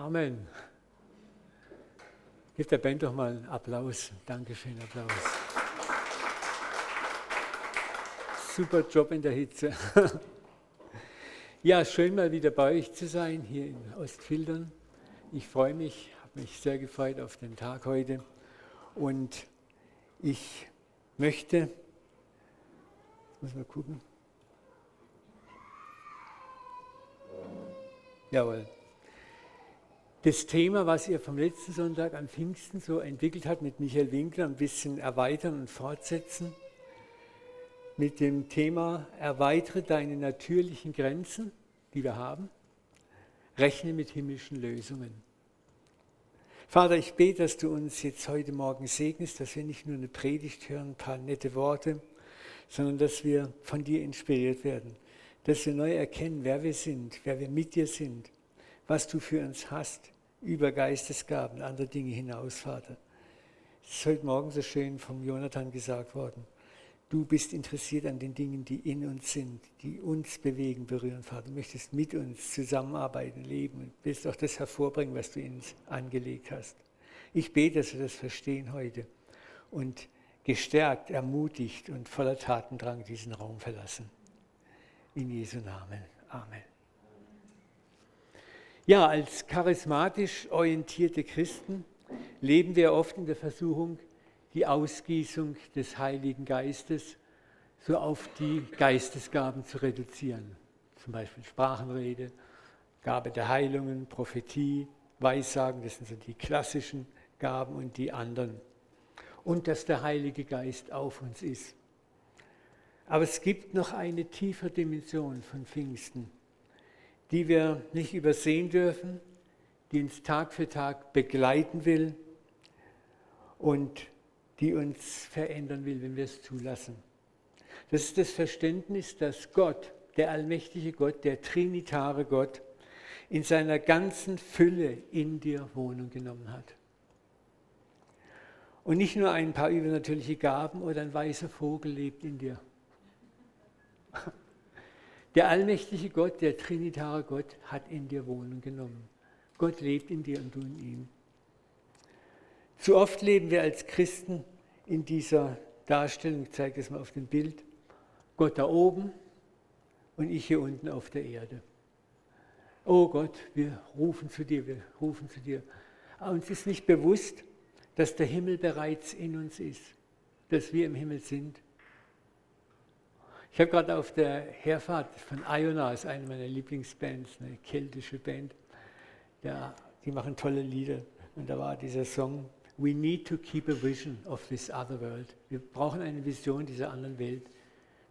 Amen. Gib der Band doch mal einen Applaus. Dankeschön, Applaus. Super Job in der Hitze. Ja, schön mal wieder bei euch zu sein, hier in Ostfildern. Ich freue mich, habe mich sehr gefreut auf den Tag heute. Und ich möchte, muss mal gucken. Jawohl. Das Thema, was ihr vom letzten Sonntag am Pfingsten so entwickelt habt mit Michael Winkler, ein bisschen erweitern und fortsetzen mit dem Thema Erweitere deine natürlichen Grenzen, die wir haben, rechne mit himmlischen Lösungen. Vater, ich bete, dass du uns jetzt heute Morgen segnest, dass wir nicht nur eine Predigt hören, ein paar nette Worte, sondern dass wir von dir inspiriert werden, dass wir neu erkennen, wer wir sind, wer wir mit dir sind, was du für uns hast, über Geistesgaben, andere Dinge hinaus, Vater. Es ist heute Morgen so schön vom Jonathan gesagt worden. Du bist interessiert an den Dingen, die in uns sind, die uns bewegen, berühren, Vater. Du möchtest mit uns zusammenarbeiten, leben und willst auch das hervorbringen, was du in uns angelegt hast. Ich bete, dass wir das verstehen heute und gestärkt, ermutigt und voller Tatendrang diesen Raum verlassen. In Jesu Namen. Amen. Ja, als charismatisch orientierte Christen leben wir oft in der Versuchung, die Ausgießung des Heiligen Geistes so auf die Geistesgaben zu reduzieren. Zum Beispiel Sprachenrede, Gabe der Heilungen, Prophetie, Weissagen, das sind so die klassischen Gaben und die anderen. Und dass der Heilige Geist auf uns ist. Aber es gibt noch eine tiefe Dimension von Pfingsten, die wir nicht übersehen dürfen, die uns Tag für Tag begleiten will und die uns verändern will, wenn wir es zulassen. Das ist das Verständnis, dass Gott, der allmächtige Gott, der trinitare Gott, in seiner ganzen Fülle in dir Wohnung genommen hat. Und nicht nur ein paar übernatürliche Gaben oder ein weißer Vogel lebt in dir. Der allmächtige Gott, der trinitare Gott, hat in dir Wohnung genommen. Gott lebt in dir und du in ihm. Zu oft leben wir als Christen in dieser Darstellung, ich zeige das mal auf dem Bild, Gott da oben und ich hier unten auf der Erde. Oh Gott, wir rufen zu dir, wir rufen zu dir. Aber uns ist nicht bewusst, dass der Himmel bereits in uns ist, dass wir im Himmel sind. Ich habe gerade auf der Herfahrt von Iona, ist eine meiner Lieblingsbands, eine keltische Band, ja, die machen tolle Lieder. Und da war dieser Song, We need to keep a vision of this other world. Wir brauchen eine Vision dieser anderen Welt.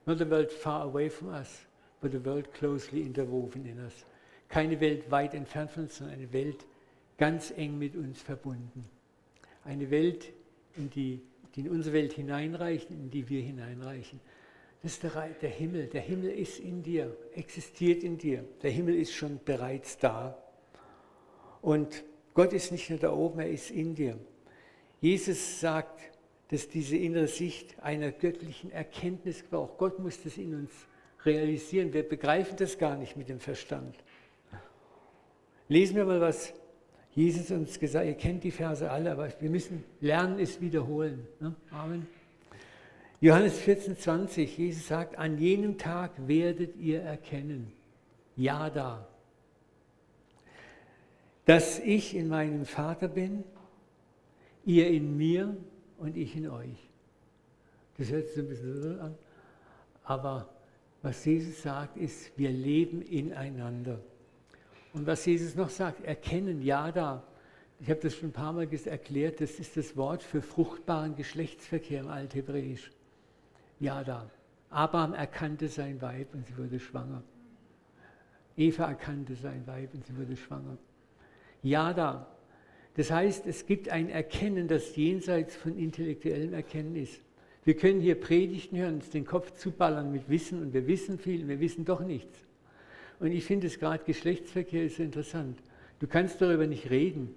Not a world far away from us, but a world closely interwoven in us. Keine Welt weit entfernt von uns, sondern eine Welt ganz eng mit uns verbunden. Eine Welt, in die, die in unsere Welt hineinreicht, in die wir hineinreichen. Das ist der, der Himmel. Der Himmel ist in dir, existiert in dir. Der Himmel ist schon bereits da. Und Gott ist nicht nur da oben, er ist in dir. Jesus sagt, dass diese innere Sicht einer göttlichen Erkenntnis braucht. Gott muss das in uns realisieren. Wir begreifen das gar nicht mit dem Verstand. Lesen wir mal, was Jesus uns gesagt hat. Ihr kennt die Verse alle, aber wir müssen lernen, es wiederholen. Ne? Amen. Johannes 14, 20. Jesus sagt, an jenem Tag werdet ihr erkennen. Ja, da. Dass ich in meinem Vater bin Ihr in mir und ich in euch. Das hört sich ein bisschen an. Aber was Jesus sagt, ist, wir leben ineinander. Und was Jesus noch sagt, erkennen, ja da. Ich habe das schon ein paar Mal erklärt, das ist das Wort für fruchtbaren Geschlechtsverkehr im Althebräisch. Ja da. Abraham erkannte sein Weib und sie wurde schwanger. Eva erkannte sein Weib und sie wurde schwanger. Ja da. Das heißt, es gibt ein Erkennen, das jenseits von intellektuellem Erkennen ist. Wir können hier Predigten hören, uns den Kopf zuballern mit Wissen und wir wissen viel, wir wissen doch nichts. Und ich finde es gerade Geschlechtsverkehr ist interessant. Du kannst darüber nicht reden.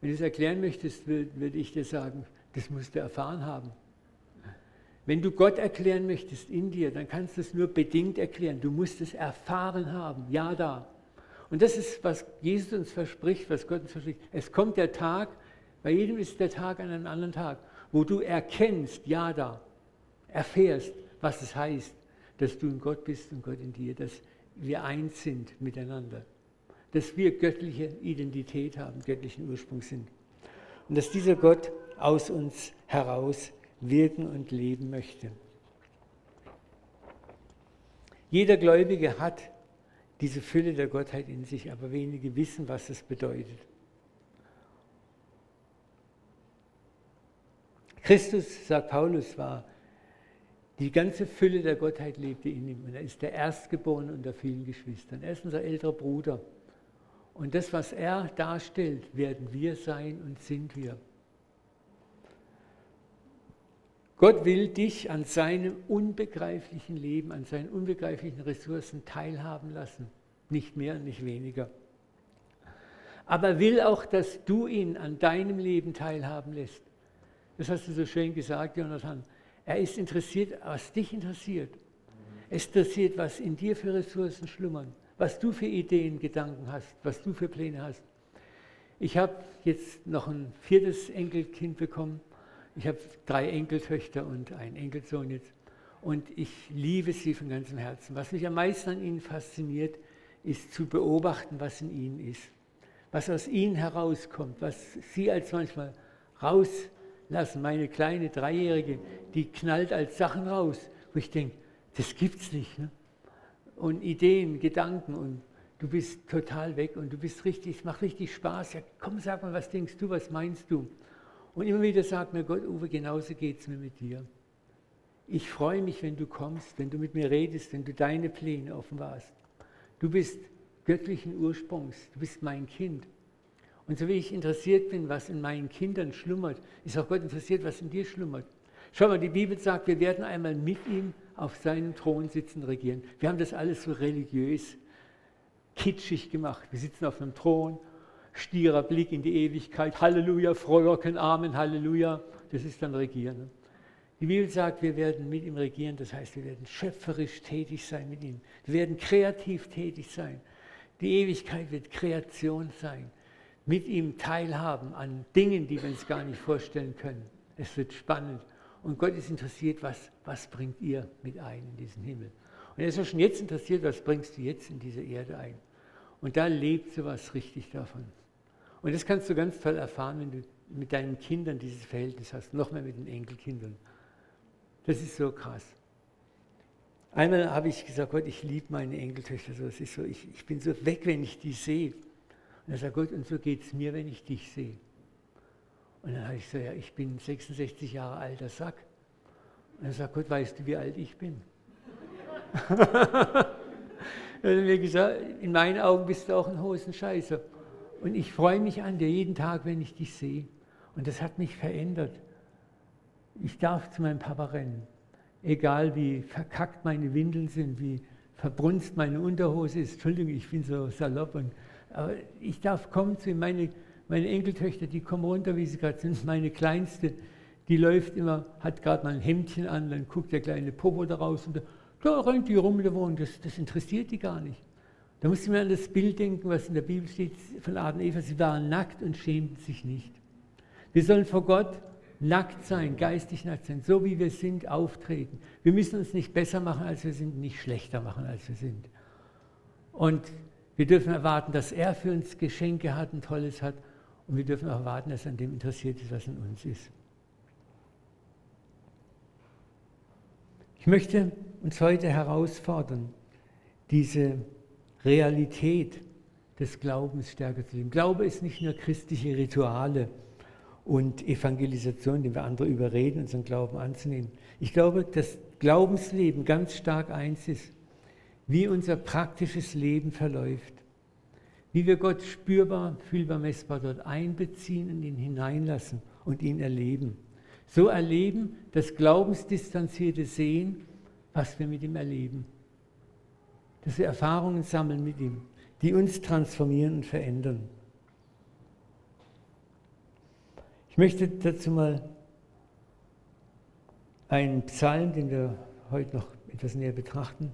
Wenn du es erklären möchtest, würde ich dir sagen, das musst du erfahren haben. Wenn du Gott erklären möchtest in dir, dann kannst du es nur bedingt erklären. Du musst es erfahren haben. Ja, da. Und das ist, was Jesus uns verspricht, was Gott uns verspricht. Es kommt der Tag, bei jedem ist der Tag an einem anderen Tag, wo du erkennst, ja da, erfährst, was es heißt, dass du in Gott bist und Gott in dir, dass wir eins sind miteinander, dass wir göttliche Identität haben, göttlichen Ursprung sind und dass dieser Gott aus uns heraus wirken und leben möchte. Jeder Gläubige hat diese Fülle der Gottheit in sich, aber wenige wissen, was es bedeutet. Christus, sagt Paulus, war die ganze Fülle der Gottheit lebte in ihm und er ist der Erstgeborene unter vielen Geschwistern. Er ist unser älterer Bruder. Und das, was er darstellt, werden wir sein und sind wir. Gott will dich an seinem unbegreiflichen Leben, an seinen unbegreiflichen Ressourcen teilhaben lassen. Nicht mehr, nicht weniger. Aber will auch, dass du ihn an deinem Leben teilhaben lässt. Das hast du so schön gesagt, Jonathan. Er ist interessiert, was dich interessiert. Es interessiert, was in dir für Ressourcen schlummern, was du für Ideen, Gedanken hast, was du für Pläne hast. Ich habe jetzt noch ein viertes Enkelkind bekommen ich habe drei Enkeltöchter und einen Enkelsohn jetzt. Und ich liebe sie von ganzem Herzen. Was mich am meisten an ihnen fasziniert, ist zu beobachten, was in ihnen ist. Was aus ihnen herauskommt, was sie als manchmal rauslassen. Meine kleine Dreijährige, die knallt als Sachen raus, wo ich denke, das gibt's nicht. Ne? Und Ideen, Gedanken und du bist total weg und du bist richtig, es macht richtig Spaß. Ja, komm, sag mal, was denkst du, was meinst du? Und immer wieder sagt mir Gott, Uwe, genauso geht es mir mit dir. Ich freue mich, wenn du kommst, wenn du mit mir redest, wenn du deine Pläne offenbarst. Du bist göttlichen Ursprungs, du bist mein Kind. Und so wie ich interessiert bin, was in meinen Kindern schlummert, ist auch Gott interessiert, was in dir schlummert. Schau mal, die Bibel sagt, wir werden einmal mit ihm auf seinem Thron sitzen, regieren. Wir haben das alles so religiös, kitschig gemacht. Wir sitzen auf einem Thron stierer Blick in die Ewigkeit. Halleluja, Frohlocken, Amen, Halleluja. Das ist dann Regieren. Die Bibel sagt, wir werden mit ihm regieren, das heißt, wir werden schöpferisch tätig sein mit ihm. Wir werden kreativ tätig sein. Die Ewigkeit wird Kreation sein. Mit ihm teilhaben an Dingen, die wir uns gar nicht vorstellen können. Es wird spannend. Und Gott ist interessiert, was, was bringt ihr mit ein in diesen Himmel. Und er ist auch schon jetzt interessiert, was bringst du jetzt in diese Erde ein. Und da lebt sowas richtig davon. Und das kannst du ganz toll erfahren, wenn du mit deinen Kindern dieses Verhältnis hast, noch mehr mit den Enkelkindern. Das ist so krass. Einmal habe ich gesagt, Gott, ich liebe meine Enkeltöchter so. Es ist so, ich, ich bin so weg, wenn ich die sehe. Und er sagt, Gott, und so geht es mir, wenn ich dich sehe. Und dann habe ich so, ja, ich bin 66 Jahre alter Sack. Und er sagt, Gott, weißt du, wie alt ich bin? er hat mir gesagt, in meinen Augen bist du auch ein Hosenscheißer. Und ich freue mich an dir jeden Tag, wenn ich dich sehe. Und das hat mich verändert. Ich darf zu meinem Papa rennen. Egal wie verkackt meine Windeln sind, wie verbrunst meine Unterhose ist. Entschuldigung, ich bin so salopp. Und, aber ich darf kommen zu ihm. Meine, meine Enkeltöchter, die kommen runter, wie sie gerade sind. Meine Kleinste, die läuft immer, hat gerade mal ein Hemdchen an, dann guckt der kleine Popo da raus und da, da rennt die rum der Wohnung. Das, das interessiert die gar nicht. Da muss ich mir an das Bild denken, was in der Bibel steht von Adam und Eva. Sie waren nackt und schämten sich nicht. Wir sollen vor Gott nackt sein, geistig nackt sein, so wie wir sind, auftreten. Wir müssen uns nicht besser machen, als wir sind, nicht schlechter machen, als wir sind. Und wir dürfen erwarten, dass er für uns Geschenke hat, ein tolles hat. Und wir dürfen auch erwarten, dass er an dem interessiert ist, was in uns ist. Ich möchte uns heute herausfordern, diese Realität des Glaubens stärker zu leben. Glaube ist nicht nur christliche Rituale und Evangelisation, indem wir andere überreden, unseren Glauben anzunehmen. Ich glaube, dass Glaubensleben ganz stark eins ist, wie unser praktisches Leben verläuft, wie wir Gott spürbar, fühlbar, messbar dort einbeziehen und ihn hineinlassen und ihn erleben. So erleben, das glaubensdistanzierte Sehen, was wir mit ihm erleben dass wir Erfahrungen sammeln mit ihm, die uns transformieren und verändern. Ich möchte dazu mal einen Psalm, den wir heute noch etwas näher betrachten,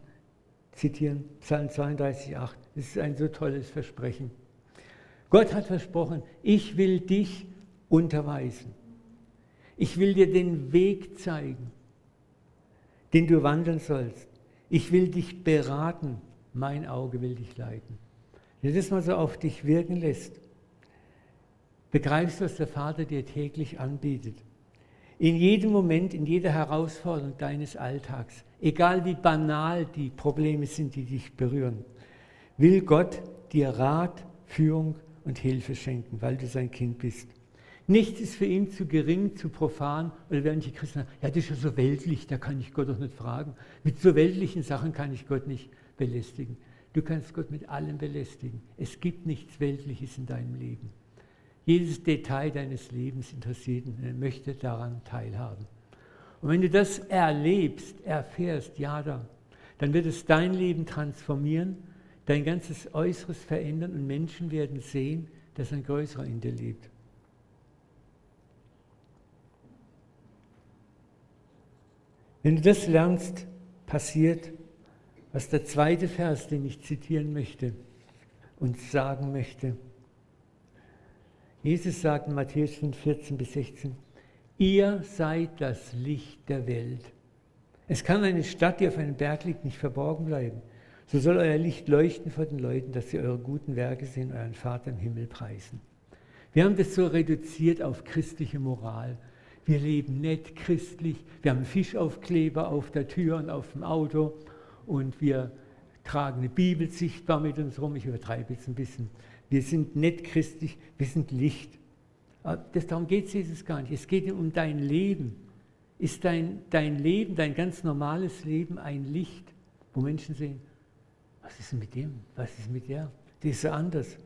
zitieren, Psalm 32, 8. Das ist ein so tolles Versprechen. Gott hat versprochen, ich will dich unterweisen. Ich will dir den Weg zeigen, den du wandeln sollst. Ich will dich beraten. Mein Auge will dich leiten. Wenn du das mal so auf dich wirken lässt, begreifst du, was der Vater dir täglich anbietet. In jedem Moment, in jeder Herausforderung deines Alltags, egal wie banal die Probleme sind, die dich berühren, will Gott dir Rat, Führung und Hilfe schenken, weil du sein Kind bist. Nichts ist für ihn zu gering, zu profan. Oder werden die Christen sagen, ja, das ist ja so weltlich, da kann ich Gott doch nicht fragen. Mit so weltlichen Sachen kann ich Gott nicht belästigen. Du kannst Gott mit allem belästigen. Es gibt nichts Weltliches in deinem Leben. Jedes Detail deines Lebens interessiert ihn, er möchte daran teilhaben. Und wenn du das erlebst, erfährst, ja, da, dann wird es dein Leben transformieren, dein ganzes Äußeres verändern und Menschen werden sehen, dass ein Größerer in dir lebt. Wenn du das lernst, passiert, was der zweite Vers, den ich zitieren möchte und sagen möchte. Jesus sagt in Matthäus 5, 14 bis 16, ihr seid das Licht der Welt. Es kann eine Stadt, die auf einem Berg liegt, nicht verborgen bleiben. So soll euer Licht leuchten vor den Leuten, dass sie eure guten Werke sehen, euren Vater im Himmel preisen. Wir haben das so reduziert auf christliche Moral. Wir leben nett christlich. Wir haben Fischaufkleber auf der Tür und auf dem Auto und wir tragen eine Bibel sichtbar mit uns rum. Ich übertreibe jetzt ein bisschen. Wir sind nett christlich, wir sind Licht. Das, darum geht es Jesus gar nicht. Es geht um dein Leben. Ist dein, dein Leben, dein ganz normales Leben ein Licht, wo Menschen sehen, was ist mit dem? Was ist mit der? Die ist so anders.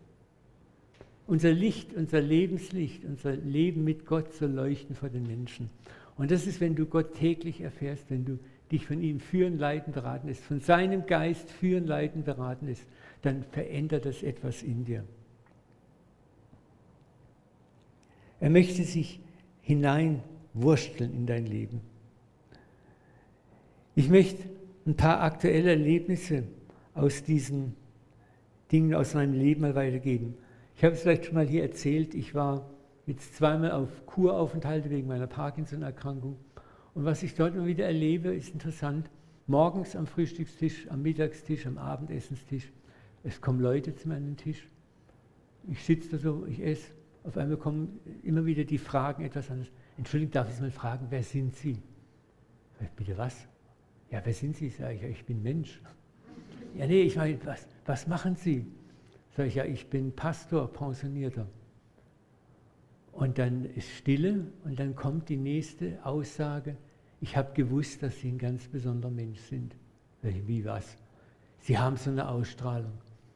Unser Licht, unser Lebenslicht, unser Leben mit Gott soll leuchten vor den Menschen. Und das ist, wenn du Gott täglich erfährst, wenn du dich von ihm führen, leiten, beraten ist, von seinem Geist führen, leiten, beraten ist, dann verändert das etwas in dir. Er möchte sich hineinwursteln in dein Leben. Ich möchte ein paar aktuelle Erlebnisse aus diesen Dingen aus meinem Leben mal weitergeben. Ich habe es vielleicht schon mal hier erzählt, ich war jetzt zweimal auf Kuraufenthalte wegen meiner Parkinson-Erkrankung. Und was ich dort immer wieder erlebe, ist interessant. Morgens am Frühstückstisch, am Mittagstisch, am Abendessenstisch, es kommen Leute zu meinem Tisch. Ich sitze da so, ich esse. Auf einmal kommen immer wieder die Fragen etwas anderes. Entschuldigung, darf ich mal fragen, wer sind Sie? Ich, bitte was? Ja, wer sind Sie? Sag ich, ich bin Mensch. Ja, nee, ich meine, was, was machen Sie? Sag ich, ja, ich bin Pastor, Pensionierter. Und dann ist Stille und dann kommt die nächste Aussage. Ich habe gewusst, dass Sie ein ganz besonderer Mensch sind. Ich, wie was? Sie haben so eine Ausstrahlung.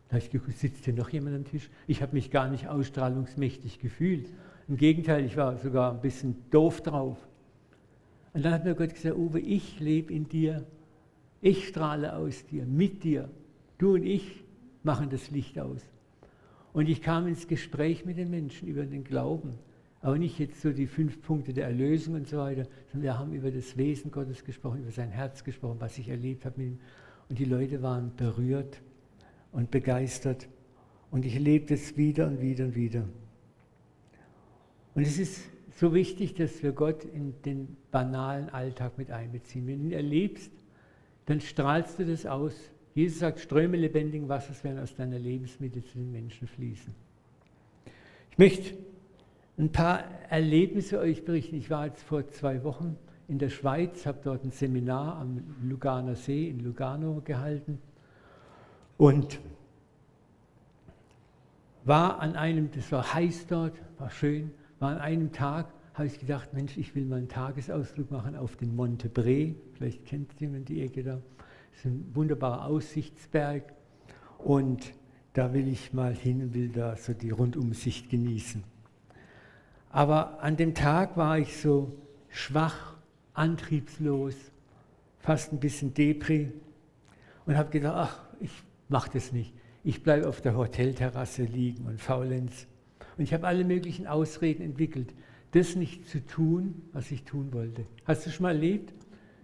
Da habe ich geguckt, sitzt hier noch jemand am Tisch? Ich habe mich gar nicht ausstrahlungsmächtig gefühlt. Im Gegenteil, ich war sogar ein bisschen doof drauf. Und dann hat mir Gott gesagt, Uwe, ich lebe in dir. Ich strahle aus dir, mit dir. Du und ich machen das Licht aus. Und ich kam ins Gespräch mit den Menschen über den Glauben. Aber nicht jetzt so die fünf Punkte der Erlösung und so weiter, sondern wir haben über das Wesen Gottes gesprochen, über sein Herz gesprochen, was ich erlebt habe mit ihm. Und die Leute waren berührt und begeistert. Und ich erlebe das wieder und wieder und wieder. Und es ist so wichtig, dass wir Gott in den banalen Alltag mit einbeziehen. Wenn du ihn erlebst, dann strahlst du das aus. Jesus sagt, Ströme lebendigen Wassers werden aus deiner Lebensmitte zu den Menschen fließen. Ich möchte ein paar Erlebnisse euch berichten. Ich war jetzt vor zwei Wochen in der Schweiz, habe dort ein Seminar am Luganer See in Lugano gehalten und war an einem, das war heiß dort, war schön, war an einem Tag, habe ich gedacht, Mensch, ich will mal einen Tagesausflug machen auf den Monte Bre, vielleicht kennt jemand die Ecke da, ist ein wunderbarer Aussichtsberg und da will ich mal hin und will da so die Rundumsicht genießen. Aber an dem Tag war ich so schwach, antriebslos, fast ein bisschen depri und habe gedacht, ach, ich mache das nicht. Ich bleibe auf der Hotelterrasse liegen und faulenz. Und ich habe alle möglichen Ausreden entwickelt, das nicht zu tun, was ich tun wollte. Hast du schon mal erlebt?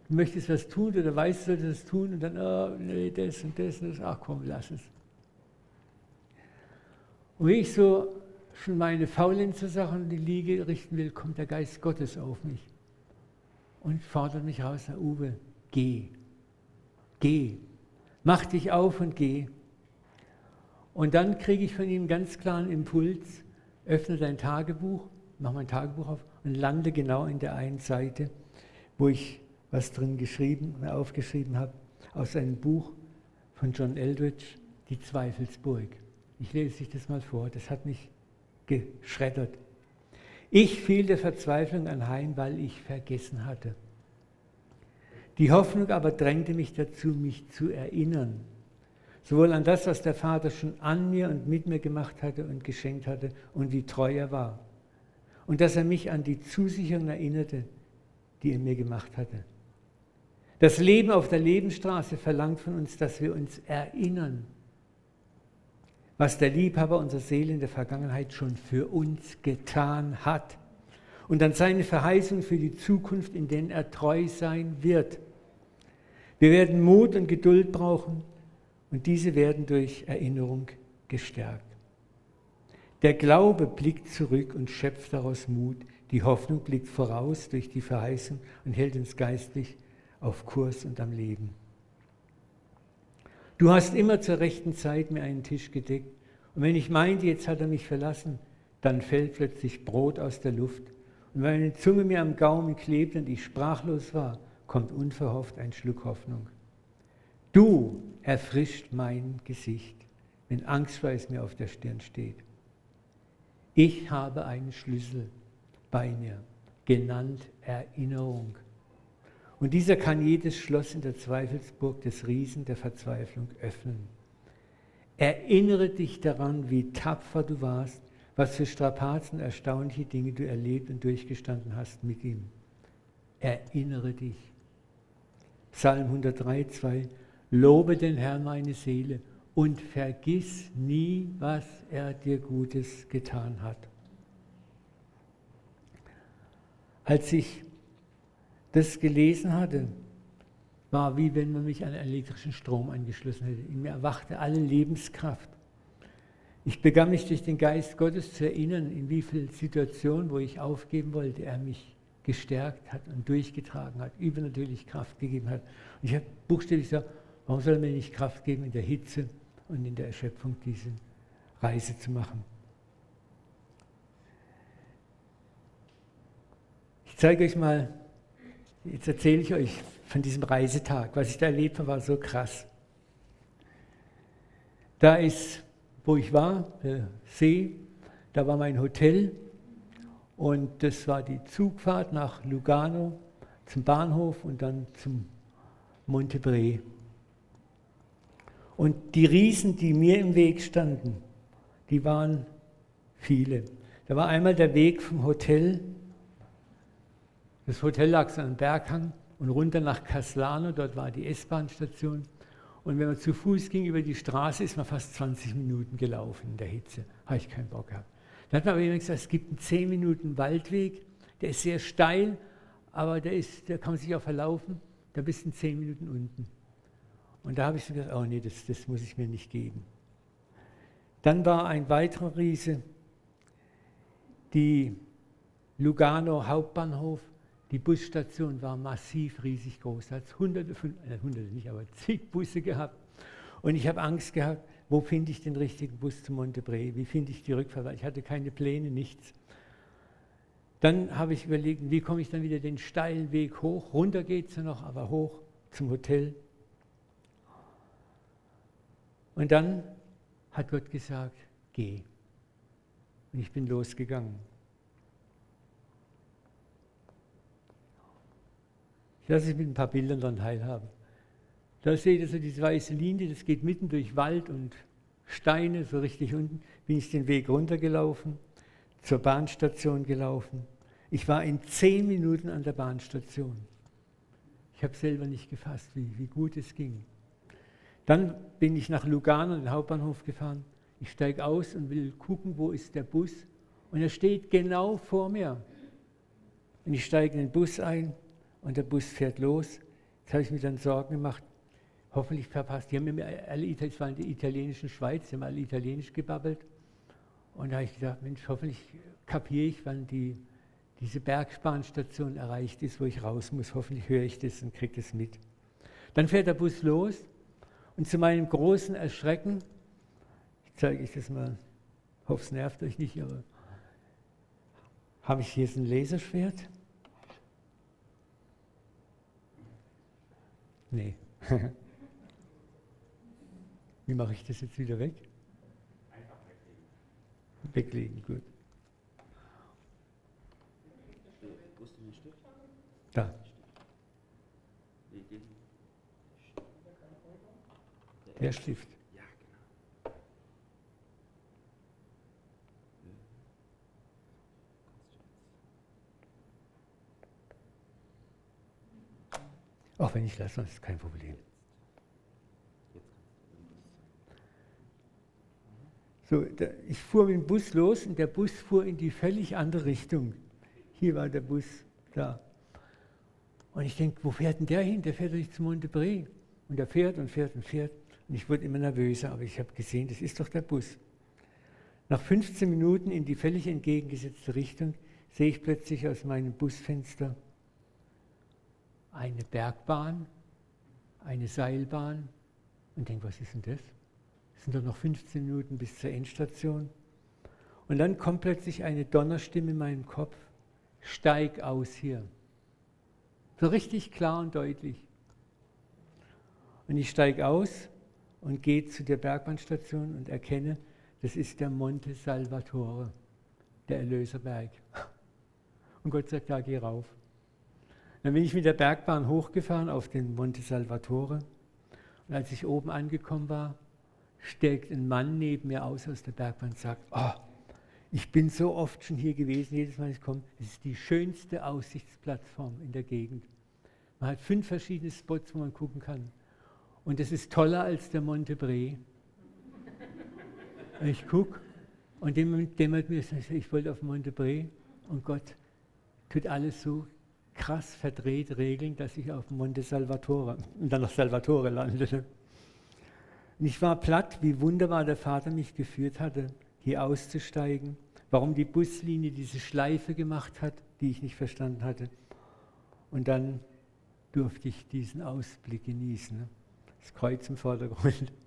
Du möchtest was tun oder weißt, du solltest das tun und dann, oh, nee, das und das und das, ach komm, lass es. Und wenn ich so schon meine Faulenzer-Sachen in die Liege richten will, kommt der Geist Gottes auf mich und fordert mich raus, Herr Uwe, geh, geh, mach dich auf und geh. Und dann kriege ich von ihm ganz klaren Impuls, öffne dein Tagebuch, mach mein Tagebuch auf und lande genau in der einen Seite, wo ich was drin geschrieben, aufgeschrieben habe, aus einem Buch von John Eldridge, Die Zweifelsburg. Ich lese sich das mal vor, das hat mich geschreddert. Ich fiel der Verzweiflung anheim, weil ich vergessen hatte. Die Hoffnung aber drängte mich dazu, mich zu erinnern, sowohl an das, was der Vater schon an mir und mit mir gemacht hatte und geschenkt hatte und wie treu er war, und dass er mich an die Zusicherung erinnerte, die er mir gemacht hatte. Das Leben auf der Lebensstraße verlangt von uns, dass wir uns erinnern, was der Liebhaber unserer Seele in der Vergangenheit schon für uns getan hat und an seine Verheißung für die Zukunft, in denen er treu sein wird. Wir werden Mut und Geduld brauchen und diese werden durch Erinnerung gestärkt. Der Glaube blickt zurück und schöpft daraus Mut. Die Hoffnung blickt voraus durch die Verheißung und hält uns geistlich auf Kurs und am Leben. Du hast immer zur rechten Zeit mir einen Tisch gedeckt. Und wenn ich meinte, jetzt hat er mich verlassen, dann fällt plötzlich Brot aus der Luft. Und wenn meine Zunge mir am Gaumen klebt und ich sprachlos war, kommt unverhofft ein Schluck Hoffnung. Du erfrischt mein Gesicht, wenn Angstschweiß mir auf der Stirn steht. Ich habe einen Schlüssel bei mir, genannt Erinnerung. Und dieser kann jedes Schloss in der Zweifelsburg des Riesen der Verzweiflung öffnen. Erinnere dich daran, wie tapfer du warst, was für Strapazen, erstaunliche Dinge du erlebt und durchgestanden hast mit ihm. Erinnere dich. Psalm 103, 2. Lobe den Herrn meine Seele und vergiss nie, was er dir Gutes getan hat. Als ich das gelesen hatte, war wie wenn man mich an elektrischen Strom angeschlossen hätte. In mir erwachte alle Lebenskraft. Ich begann mich durch den Geist Gottes zu erinnern, in wie vielen Situationen, wo ich aufgeben wollte, er mich gestärkt hat und durchgetragen hat, übernatürlich Kraft gegeben hat. Und ich habe buchstäblich gesagt, warum soll er mir nicht Kraft geben in der Hitze und in der Erschöpfung, diese Reise zu machen? Ich zeige euch mal Jetzt erzähle ich euch von diesem Reisetag. Was ich da erlebt habe, war so krass. Da ist, wo ich war, der See, da war mein Hotel und das war die Zugfahrt nach Lugano zum Bahnhof und dann zum Montebre. Und die Riesen, die mir im Weg standen, die waren viele. Da war einmal der Weg vom Hotel das Hotel lag so am Berghang und runter nach Caslano, dort war die S-Bahn-Station. Und wenn man zu Fuß ging über die Straße, ist man fast 20 Minuten gelaufen in der Hitze. Habe ich keinen Bock gehabt. Dann hat man aber jemand gesagt, es gibt einen 10 Minuten Waldweg, der ist sehr steil, aber der, ist, der kann man sich auch verlaufen, da bist du in 10 Minuten unten. Und da habe ich so gesagt, oh nee, das, das muss ich mir nicht geben. Dann war ein weiterer Riese, die Lugano Hauptbahnhof, die Busstation war massiv riesig groß. Hat hunderte, äh, hunderte nicht, aber zig Busse gehabt. Und ich habe Angst gehabt, wo finde ich den richtigen Bus zu Montebre? Wie finde ich die Rückfahrt? Ich hatte keine Pläne, nichts. Dann habe ich überlegt, wie komme ich dann wieder den steilen Weg hoch? Runter geht es ja noch, aber hoch zum Hotel. Und dann hat Gott gesagt, geh. Und ich bin losgegangen. Ich lasse es mit ein paar Bildern dann teilhaben. Da seht ihr so diese weiße Linie, das geht mitten durch Wald und Steine, so richtig unten. Bin ich den Weg runtergelaufen, zur Bahnstation gelaufen. Ich war in zehn Minuten an der Bahnstation. Ich habe selber nicht gefasst, wie, wie gut es ging. Dann bin ich nach Lugano, den Hauptbahnhof gefahren. Ich steige aus und will gucken, wo ist der Bus. Und er steht genau vor mir. Und ich steige in den Bus ein und der Bus fährt los. Jetzt habe ich mir dann Sorgen gemacht, hoffentlich verpasst. Die haben mir alle, es war in der italienischen Schweiz, die haben alle Italienisch gebabbelt. Und da habe ich gedacht, Mensch, hoffentlich kapiere ich, wann die, diese Bergbahnstation erreicht ist, wo ich raus muss. Hoffentlich höre ich das und kriege das mit. Dann fährt der Bus los und zu meinem großen Erschrecken, ich zeige euch das mal, hoffe es nervt euch nicht, aber habe ich hier so ein Laserschwert? Nee. Wie mache ich das jetzt wieder weg? Einfach weglegen. Weglegen, gut. Da. Der Stift. Ja, genau. Auch wenn ich lasse, ist kein Problem. So, da, ich fuhr mit dem Bus los und der Bus fuhr in die völlig andere Richtung. Hier war der Bus da. Und ich denke, wo fährt denn der hin? Der fährt doch nicht zu Montebré. Und er fährt und fährt und fährt. Und ich wurde immer nervöser, aber ich habe gesehen, das ist doch der Bus. Nach 15 Minuten in die völlig entgegengesetzte Richtung sehe ich plötzlich aus meinem Busfenster eine Bergbahn, eine Seilbahn und denke, was ist denn das? Es sind doch noch 15 Minuten bis zur Endstation. Und dann kommt plötzlich eine Donnerstimme in meinem Kopf, steig aus hier. So richtig klar und deutlich. Und ich steige aus und gehe zu der Bergbahnstation und erkenne, das ist der Monte Salvatore, der Erlöserberg. Und Gott sagt, da geh rauf. Dann bin ich mit der Bergbahn hochgefahren auf den Monte Salvatore. Und als ich oben angekommen war, steigt ein Mann neben mir aus aus der Bergbahn und sagt, oh, ich bin so oft schon hier gewesen, jedes Mal, ich komme, es ist die schönste Aussichtsplattform in der Gegend. Man hat fünf verschiedene Spots, wo man gucken kann. Und es ist toller als der Monte Bre. ich gucke und dem dämmert mir, ich wollte auf Monte Bre und Gott tut alles so krass verdreht regeln, dass ich auf Monte Salvatore und dann nach Salvatore landete. Und ich war platt, wie wunderbar der Vater mich geführt hatte, hier auszusteigen, warum die Buslinie diese Schleife gemacht hat, die ich nicht verstanden hatte. Und dann durfte ich diesen Ausblick genießen. Ne? Das Kreuz im Vordergrund.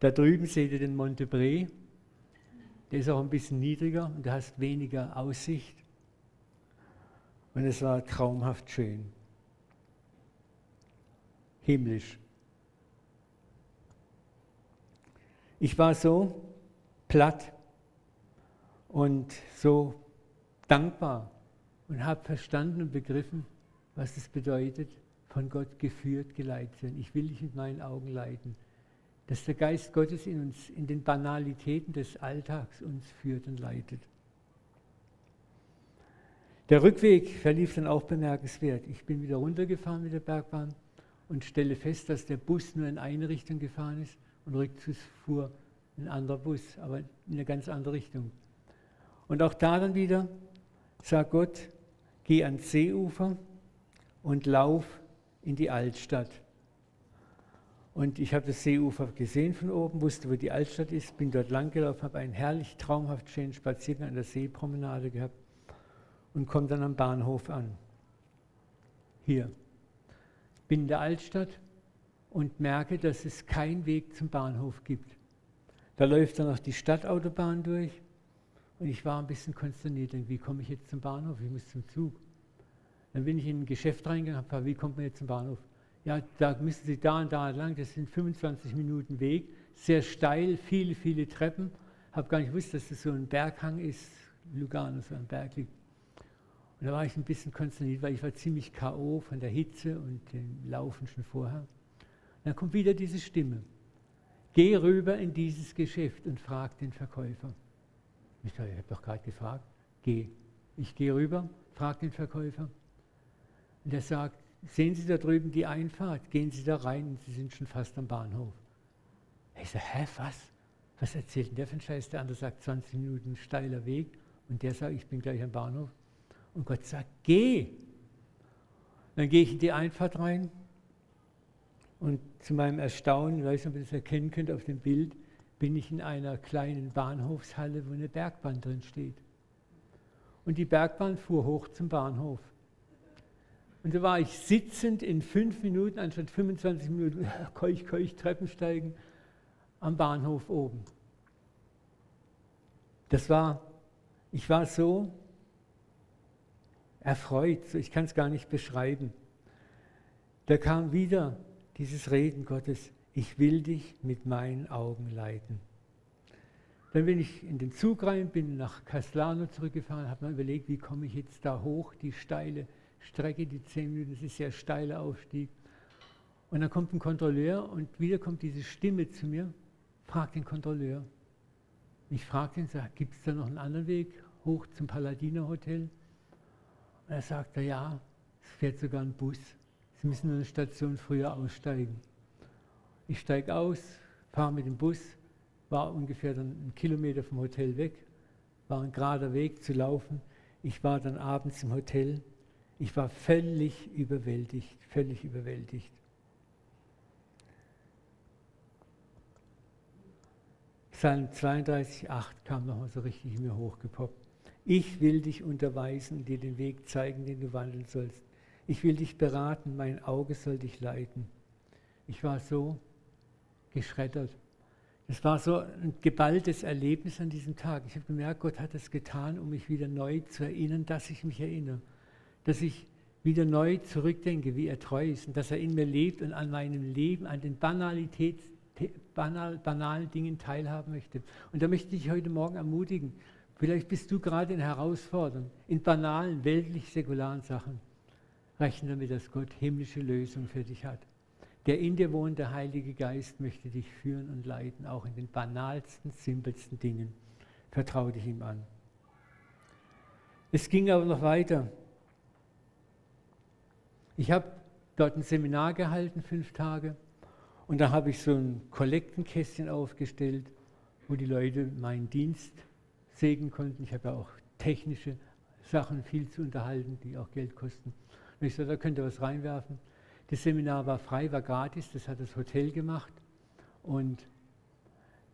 Da drüben seht ihr den Monte Bre. Der ist auch ein bisschen niedriger und du hast weniger Aussicht. Und es war traumhaft schön. Himmlisch. Ich war so platt und so dankbar und habe verstanden und begriffen, was es bedeutet, von Gott geführt, geleitet werden. Ich will dich mit meinen Augen leiten. Dass der Geist Gottes in uns, in den Banalitäten des Alltags uns führt und leitet. Der Rückweg verlief dann auch bemerkenswert. Ich bin wieder runtergefahren mit der Bergbahn und stelle fest, dass der Bus nur in eine Richtung gefahren ist und rückzugs fuhr ein anderer Bus, aber in eine ganz andere Richtung. Und auch da dann wieder sagt Gott, geh ans Seeufer und lauf in die Altstadt. Und ich habe das Seeufer gesehen von oben, wusste, wo die Altstadt ist, bin dort langgelaufen, habe einen herrlich traumhaft schönen Spaziergang an der Seepromenade gehabt und komme dann am Bahnhof an. Hier. Bin in der Altstadt und merke, dass es keinen Weg zum Bahnhof gibt. Da läuft dann noch die Stadtautobahn durch und ich war ein bisschen konsterniert. Wie komme ich jetzt zum Bahnhof? Ich muss zum Zug. Dann bin ich in ein Geschäft reingegangen, habe wie kommt man jetzt zum Bahnhof? Ja, da müssen Sie da und da lang, das sind 25 Minuten Weg, sehr steil, viele, viele Treppen. Habe gar nicht gewusst, dass das so ein Berghang ist, Lugano, so ein Berg liegt. Und da war ich ein bisschen konsterniert, weil ich war ziemlich K.O. von der Hitze und dem Laufen schon vorher. Und dann kommt wieder diese Stimme. Geh rüber in dieses Geschäft und frag den Verkäufer. Ich habe doch gerade gefragt. Geh. Ich gehe rüber, frag den Verkäufer. Und er sagt, sehen Sie da drüben die Einfahrt, gehen Sie da rein Sie sind schon fast am Bahnhof. Ich sage, hä, was? Was erzählt denn der für ein Scheiß? Der andere sagt 20 Minuten steiler Weg und der sagt, ich bin gleich am Bahnhof. Und Gott sagt, geh. Dann gehe ich in die Einfahrt rein Und zu meinem Erstaunen, ich weiß nicht, ob ihr das erkennen könnt auf dem Bild, bin ich in einer kleinen Bahnhofshalle, wo eine Bergbahn drin steht. Und die Bergbahn fuhr hoch zum Bahnhof. Und da war ich sitzend in fünf Minuten, anstatt 25 Minuten, keuch, keuch, Treppensteigen am Bahnhof oben. Das war, ich war so erfreut, ich kann es gar nicht beschreiben. Da kam wieder dieses Reden Gottes, ich will dich mit meinen Augen leiten. Dann bin ich in den Zug rein, bin nach Caslano zurückgefahren, habe mir überlegt, wie komme ich jetzt da hoch, die steile Strecke, die zehn Minuten, das ist sehr steiler Aufstieg. Und dann kommt ein Kontrolleur und wieder kommt diese Stimme zu mir, fragt den Kontrolleur. Ich frage ihn, gibt es da noch einen anderen Weg hoch zum Paladino Hotel? Und er sagt, ja, es fährt sogar ein Bus. Sie müssen eine Station früher aussteigen. Ich steige aus, fahre mit dem Bus, war ungefähr dann einen Kilometer vom Hotel weg, war ein gerader Weg zu laufen. Ich war dann abends im Hotel. Ich war völlig überwältigt, völlig überwältigt. Psalm 32, 8 kam nochmal so richtig in mir hochgepoppt. Ich will dich unterweisen dir den Weg zeigen, den du wandeln sollst. Ich will dich beraten, mein Auge soll dich leiten. Ich war so geschreddert. Es war so ein geballtes Erlebnis an diesem Tag. Ich habe gemerkt, Gott hat es getan, um mich wieder neu zu erinnern, dass ich mich erinnere. Dass ich wieder neu zurückdenke, wie er treu ist und dass er in mir lebt und an meinem Leben, an den Banalität, banal, banalen Dingen teilhaben möchte. Und da möchte ich heute Morgen ermutigen, vielleicht bist du gerade in Herausforderungen, in banalen, weltlich-säkularen Sachen. Rechne damit, dass Gott himmlische Lösungen für dich hat. Der in dir wohnende Heilige Geist möchte dich führen und leiten, auch in den banalsten, simpelsten Dingen. Vertraue dich ihm an. Es ging aber noch weiter. Ich habe dort ein Seminar gehalten, fünf Tage, und da habe ich so ein Kollektenkästchen aufgestellt, wo die Leute meinen Dienst sägen konnten. Ich habe ja auch technische Sachen viel zu unterhalten, die auch Geld kosten. Und ich sagte, da könnt ihr was reinwerfen. Das Seminar war frei, war gratis, das hat das Hotel gemacht. Und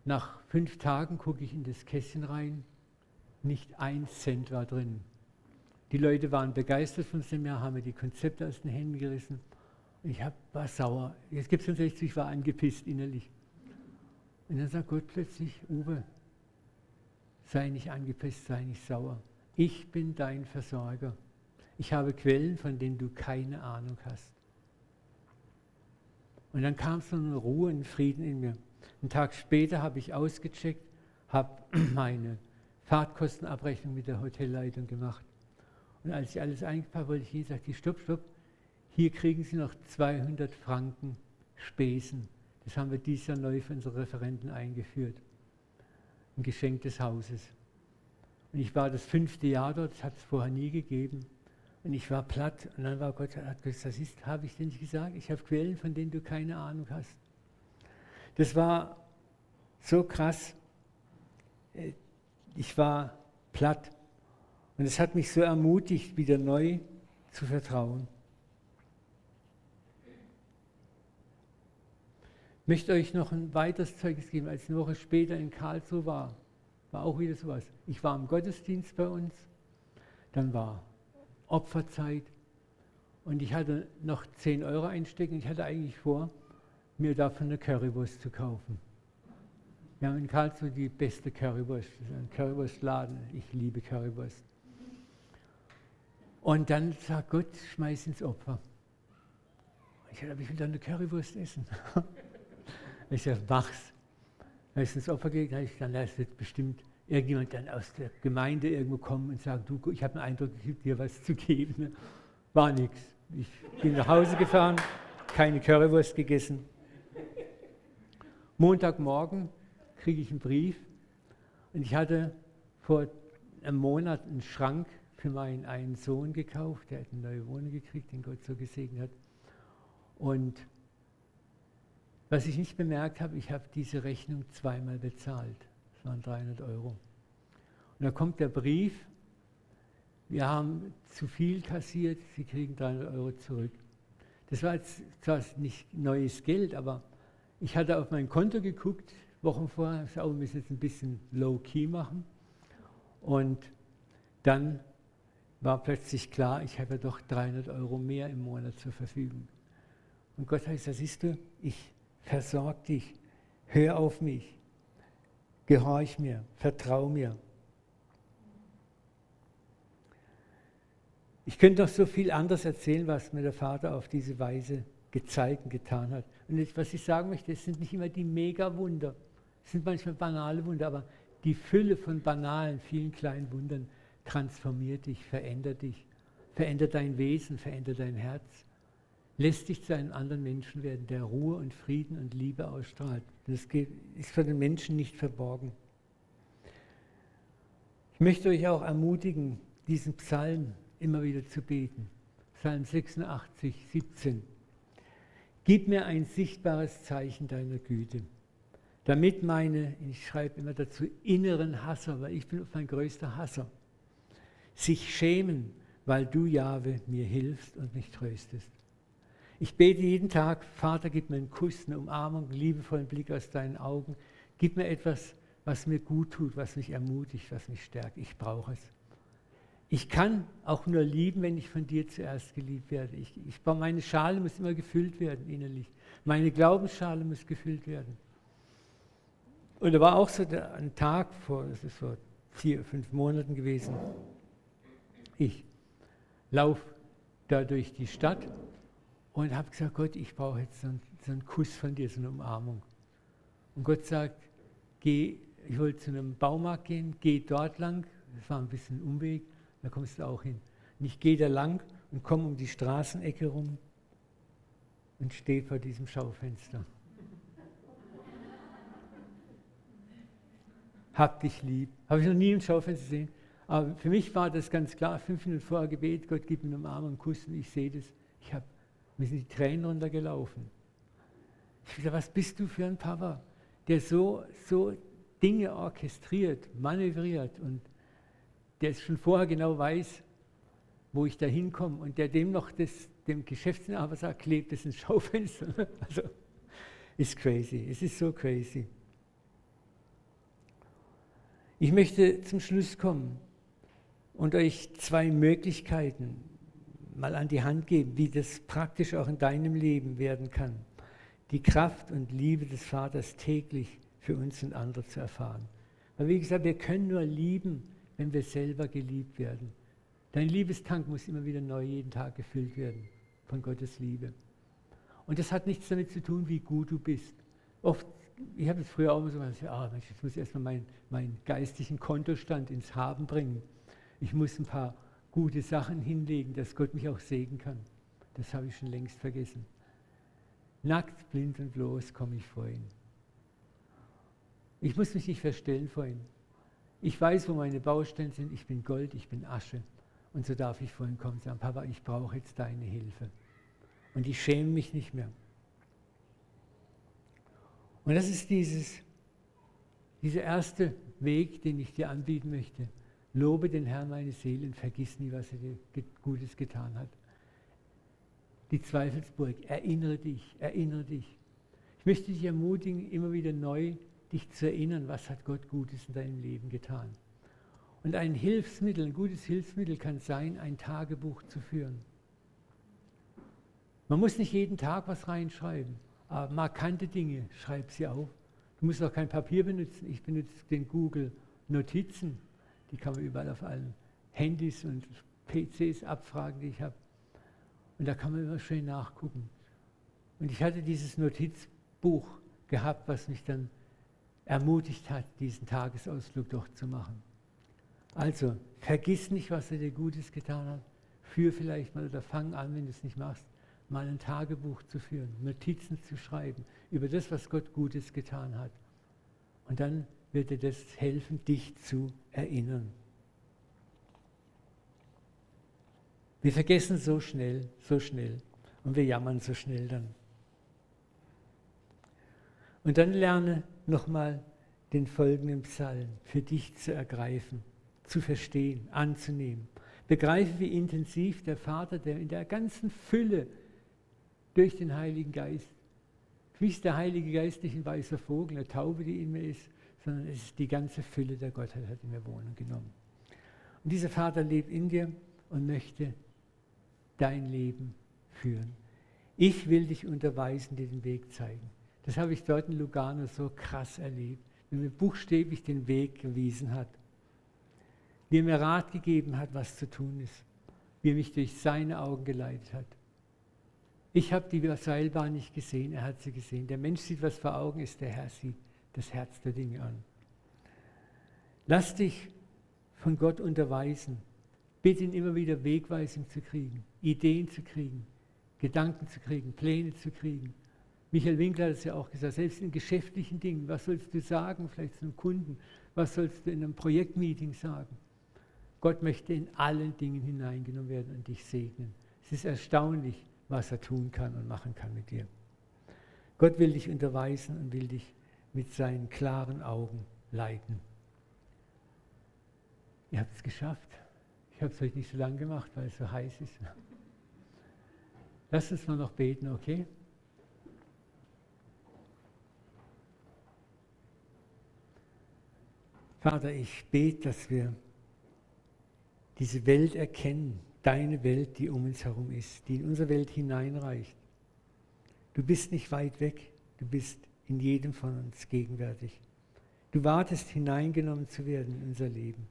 nach fünf Tagen gucke ich in das Kästchen rein, nicht ein Cent war drin. Die Leute waren begeistert vom Seminar, haben mir die Konzepte aus den Händen gerissen. Ich hab, war sauer. Jetzt gibt es uns echt, ich war angepisst innerlich. Und dann sagt Gott plötzlich, Uwe, sei nicht angepisst, sei nicht sauer. Ich bin dein Versorger. Ich habe Quellen, von denen du keine Ahnung hast. Und dann kam so eine Ruhe und Frieden in mir. Einen Tag später habe ich ausgecheckt, habe meine Fahrtkostenabrechnung mit der Hotelleitung gemacht. Und als ich alles eingepackt wollte, ich hier sagte, stopp, stopp, hier kriegen Sie noch 200 Franken Spesen. Das haben wir dieses Jahr neu für unsere Referenten eingeführt. Ein Geschenk des Hauses. Und ich war das fünfte Jahr dort, das hat es vorher nie gegeben. Und ich war platt. Und dann war Gott, hat gesagt, das ist, habe ich dir nicht gesagt? Ich habe Quellen, von denen du keine Ahnung hast. Das war so krass. Äh, ich war platt. Und es hat mich so ermutigt, wieder neu zu vertrauen. Möchte euch noch ein weiteres Zeugnis geben, als ich eine Woche später in Karlsruhe war. War auch wieder sowas. Ich war im Gottesdienst bei uns, dann war Opferzeit. Und ich hatte noch 10 Euro einstecken. Ich hatte eigentlich vor, mir davon eine Currywurst zu kaufen. Wir haben in Karlsruhe die beste Currywurst. Ein Currywurstladen. Ich liebe Currywurst. Und dann sagt Gott, schmeiß ins Opfer. Ich dachte, ich will dann eine Currywurst essen. ich sage, mach's. Dann ist ins Opfer ich dann wird bestimmt irgendjemand dann aus der Gemeinde irgendwo kommen und sagen, du, ich habe den Eindruck, ich habe dir was zu geben. War nichts. Ich bin nach Hause gefahren, keine Currywurst gegessen. Montagmorgen kriege ich einen Brief und ich hatte vor einem Monat einen Schrank für meinen einen Sohn gekauft, der hat eine neue Wohnung gekriegt, den Gott so gesegnet hat. Und was ich nicht bemerkt habe, ich habe diese Rechnung zweimal bezahlt waren 300 Euro. Und da kommt der Brief, wir haben zu viel kassiert, Sie kriegen 300 Euro zurück. Das war jetzt zwar nicht neues Geld, aber ich hatte auf mein Konto geguckt, Wochen vorher, ich wir müssen jetzt ein bisschen low-key machen. Und dann war plötzlich klar, ich habe ja doch 300 Euro mehr im Monat zur Verfügung. Und Gott heißt, da siehst du, ich versorge dich, hör auf mich, gehorch mir, vertrau mir. Ich könnte noch so viel anderes erzählen, was mir der Vater auf diese Weise gezeigt und getan hat. Und jetzt, was ich sagen möchte, es sind nicht immer die Mega-Wunder, es sind manchmal banale Wunder, aber die Fülle von banalen, vielen kleinen Wundern transformiert dich, verändert dich, verändert dein Wesen, verändert dein Herz, lässt dich zu einem anderen Menschen werden, der Ruhe und Frieden und Liebe ausstrahlt. Das ist für den Menschen nicht verborgen. Ich möchte euch auch ermutigen, diesen Psalm immer wieder zu beten. Psalm 86, 17. Gib mir ein sichtbares Zeichen deiner Güte, damit meine, ich schreibe immer dazu, inneren Hasser, weil ich bin mein größter Hasser, sich schämen, weil du, Jahwe, mir hilfst und mich tröstest. Ich bete jeden Tag, Vater, gib mir einen Kuss, eine Umarmung, einen liebevollen Blick aus deinen Augen. Gib mir etwas, was mir gut tut, was mich ermutigt, was mich stärkt. Ich brauche es. Ich kann auch nur lieben, wenn ich von dir zuerst geliebt werde. Ich, ich, meine Schale muss immer gefüllt werden innerlich. Meine Glaubensschale muss gefüllt werden. Und da war auch so ein Tag vor, das ist vor vier, fünf Monaten gewesen. Ich laufe da durch die Stadt und habe gesagt, Gott, ich brauche jetzt so einen, so einen, Kuss von dir, so eine Umarmung. Und Gott sagt, geh, ich wollte zu einem Baumarkt gehen, geh dort lang, das war ein bisschen Umweg, da kommst du auch hin. Und ich gehe da lang und komme um die Straßenecke rum und stehe vor diesem Schaufenster. Hab dich lieb. Habe ich noch nie im Schaufenster gesehen. Aber für mich war das ganz klar, fünf Minuten vorher Gebet, Gott gibt mir einen Arm und Kuss und ich sehe das. Ich habe, mir sind die Tränen runtergelaufen. Ich dachte, was bist du für ein Papa, der so, so Dinge orchestriert, manövriert und der es schon vorher genau weiß, wo ich da hinkomme und der dem noch das, dem Geschäftsinhaber sagt, klebt es ins Schaufenster. Also ist crazy, es ist so crazy. Ich möchte zum Schluss kommen und euch zwei Möglichkeiten mal an die Hand geben, wie das praktisch auch in deinem Leben werden kann. Die Kraft und Liebe des Vaters täglich für uns und andere zu erfahren. Weil wie gesagt, wir können nur lieben, wenn wir selber geliebt werden. Dein Liebestank muss immer wieder neu jeden Tag gefüllt werden von Gottes Liebe. Und das hat nichts damit zu tun, wie gut du bist. Oft, ich habe es früher auch immer so gesagt, ah, jetzt muss ich erstmal meinen mein geistigen Kontostand ins Haben bringen. Ich muss ein paar gute Sachen hinlegen, dass Gott mich auch segnen kann. Das habe ich schon längst vergessen. Nackt, blind und bloß komme ich vor ihn. Ich muss mich nicht verstellen vor ihm. Ich weiß, wo meine Baustellen sind. Ich bin Gold, ich bin Asche. Und so darf ich vorhin kommen und sagen, Papa, ich brauche jetzt deine Hilfe. Und ich schäme mich nicht mehr. Und das ist dieses, dieser erste Weg, den ich dir anbieten möchte. Lobe den Herrn meine Seele und vergiss nie, was er dir Gutes getan hat. Die Zweifelsburg, erinnere dich, erinnere dich. Ich möchte dich ermutigen, immer wieder neu dich zu erinnern, was hat Gott Gutes in deinem Leben getan. Und ein Hilfsmittel, ein gutes Hilfsmittel kann sein, ein Tagebuch zu führen. Man muss nicht jeden Tag was reinschreiben, aber markante Dinge, schreib sie auf. Du musst auch kein Papier benutzen. Ich benutze den Google Notizen. Die kann man überall auf allen Handys und PCs abfragen, die ich habe. Und da kann man immer schön nachgucken. Und ich hatte dieses Notizbuch gehabt, was mich dann ermutigt hat, diesen Tagesausflug doch zu machen. Also, vergiss nicht, was er dir Gutes getan hat. Führ vielleicht mal oder fang an, wenn du es nicht machst, mal ein Tagebuch zu führen, Notizen zu schreiben über das, was Gott Gutes getan hat. Und dann wird dir das helfen, dich zu erinnern. Wir vergessen so schnell, so schnell und wir jammern so schnell dann. Und dann lerne nochmal den folgenden Psalm für dich zu ergreifen, zu verstehen, anzunehmen. Begreife, wie intensiv der Vater, der in der ganzen Fülle durch den Heiligen Geist. Wie ist der Heilige Geist nicht ein weißer Vogel, eine Taube, die in mir ist, sondern es ist die ganze Fülle der Gottheit, hat in mir Wohnung genommen. Und dieser Vater lebt in dir und möchte dein Leben führen. Ich will dich unterweisen, dir den Weg zeigen. Das habe ich dort in Lugano so krass erlebt, wie mir buchstäblich den Weg gewiesen hat. Wie er mir Rat gegeben hat, was zu tun ist. Wie er mich durch seine Augen geleitet hat. Ich habe die Seilbahn nicht gesehen, er hat sie gesehen. Der Mensch sieht, was vor Augen ist, der Herr sieht das Herz der Dinge an. Lass dich von Gott unterweisen. Bitte ihn immer wieder Wegweisung zu kriegen, Ideen zu kriegen, Gedanken zu kriegen, Pläne zu kriegen. Michael Winkler hat es ja auch gesagt, selbst in geschäftlichen Dingen, was sollst du sagen, vielleicht zu einem Kunden, was sollst du in einem Projektmeeting sagen? Gott möchte in allen Dingen hineingenommen werden und dich segnen. Es ist erstaunlich, was er tun kann und machen kann mit dir. Gott will dich unterweisen und will dich mit seinen klaren Augen leiten. Ihr habt es geschafft. Ich habe es euch nicht so lange gemacht, weil es so heiß ist. Lasst uns mal noch beten, okay? Vater, ich bete, dass wir diese Welt erkennen, deine Welt, die um uns herum ist, die in unsere Welt hineinreicht. Du bist nicht weit weg, du bist in jedem von uns gegenwärtig. Du wartest, hineingenommen zu werden in unser Leben.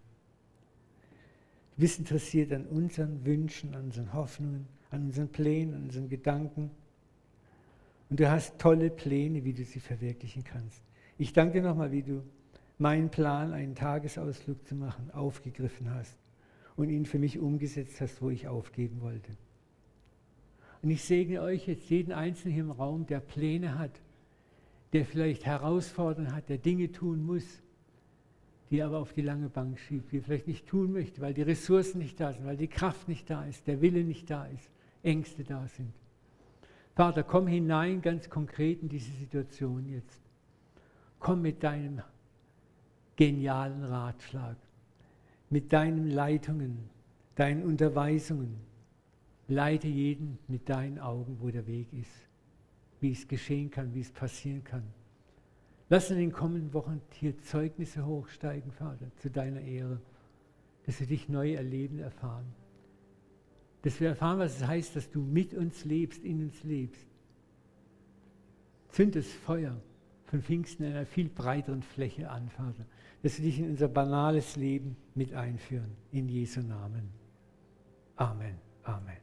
Du bist interessiert an unseren Wünschen, an unseren Hoffnungen, an unseren Plänen, an unseren Gedanken. Und du hast tolle Pläne, wie du sie verwirklichen kannst. Ich danke dir nochmal, wie du meinen Plan, einen Tagesausflug zu machen, aufgegriffen hast und ihn für mich umgesetzt hast, wo ich aufgeben wollte. Und ich segne euch jetzt jeden Einzelnen hier im Raum, der Pläne hat, der vielleicht Herausforderungen hat, der Dinge tun muss, die er aber auf die lange Bank schiebt, die er vielleicht nicht tun möchte, weil die Ressourcen nicht da sind, weil die Kraft nicht da ist, der Wille nicht da ist, Ängste da sind. Vater, komm hinein ganz konkret in diese Situation jetzt. Komm mit deinem genialen Ratschlag, mit deinen Leitungen, deinen Unterweisungen. Leite jeden mit deinen Augen, wo der Weg ist wie es geschehen kann, wie es passieren kann. Lass in den kommenden Wochen hier Zeugnisse hochsteigen, Vater, zu deiner Ehre, dass wir dich neu erleben, erfahren. Dass wir erfahren, was es heißt, dass du mit uns lebst, in uns lebst. Zünd das Feuer von Pfingsten in einer viel breiteren Fläche an, Vater. Dass wir dich in unser banales Leben mit einführen. In Jesu Namen. Amen. Amen.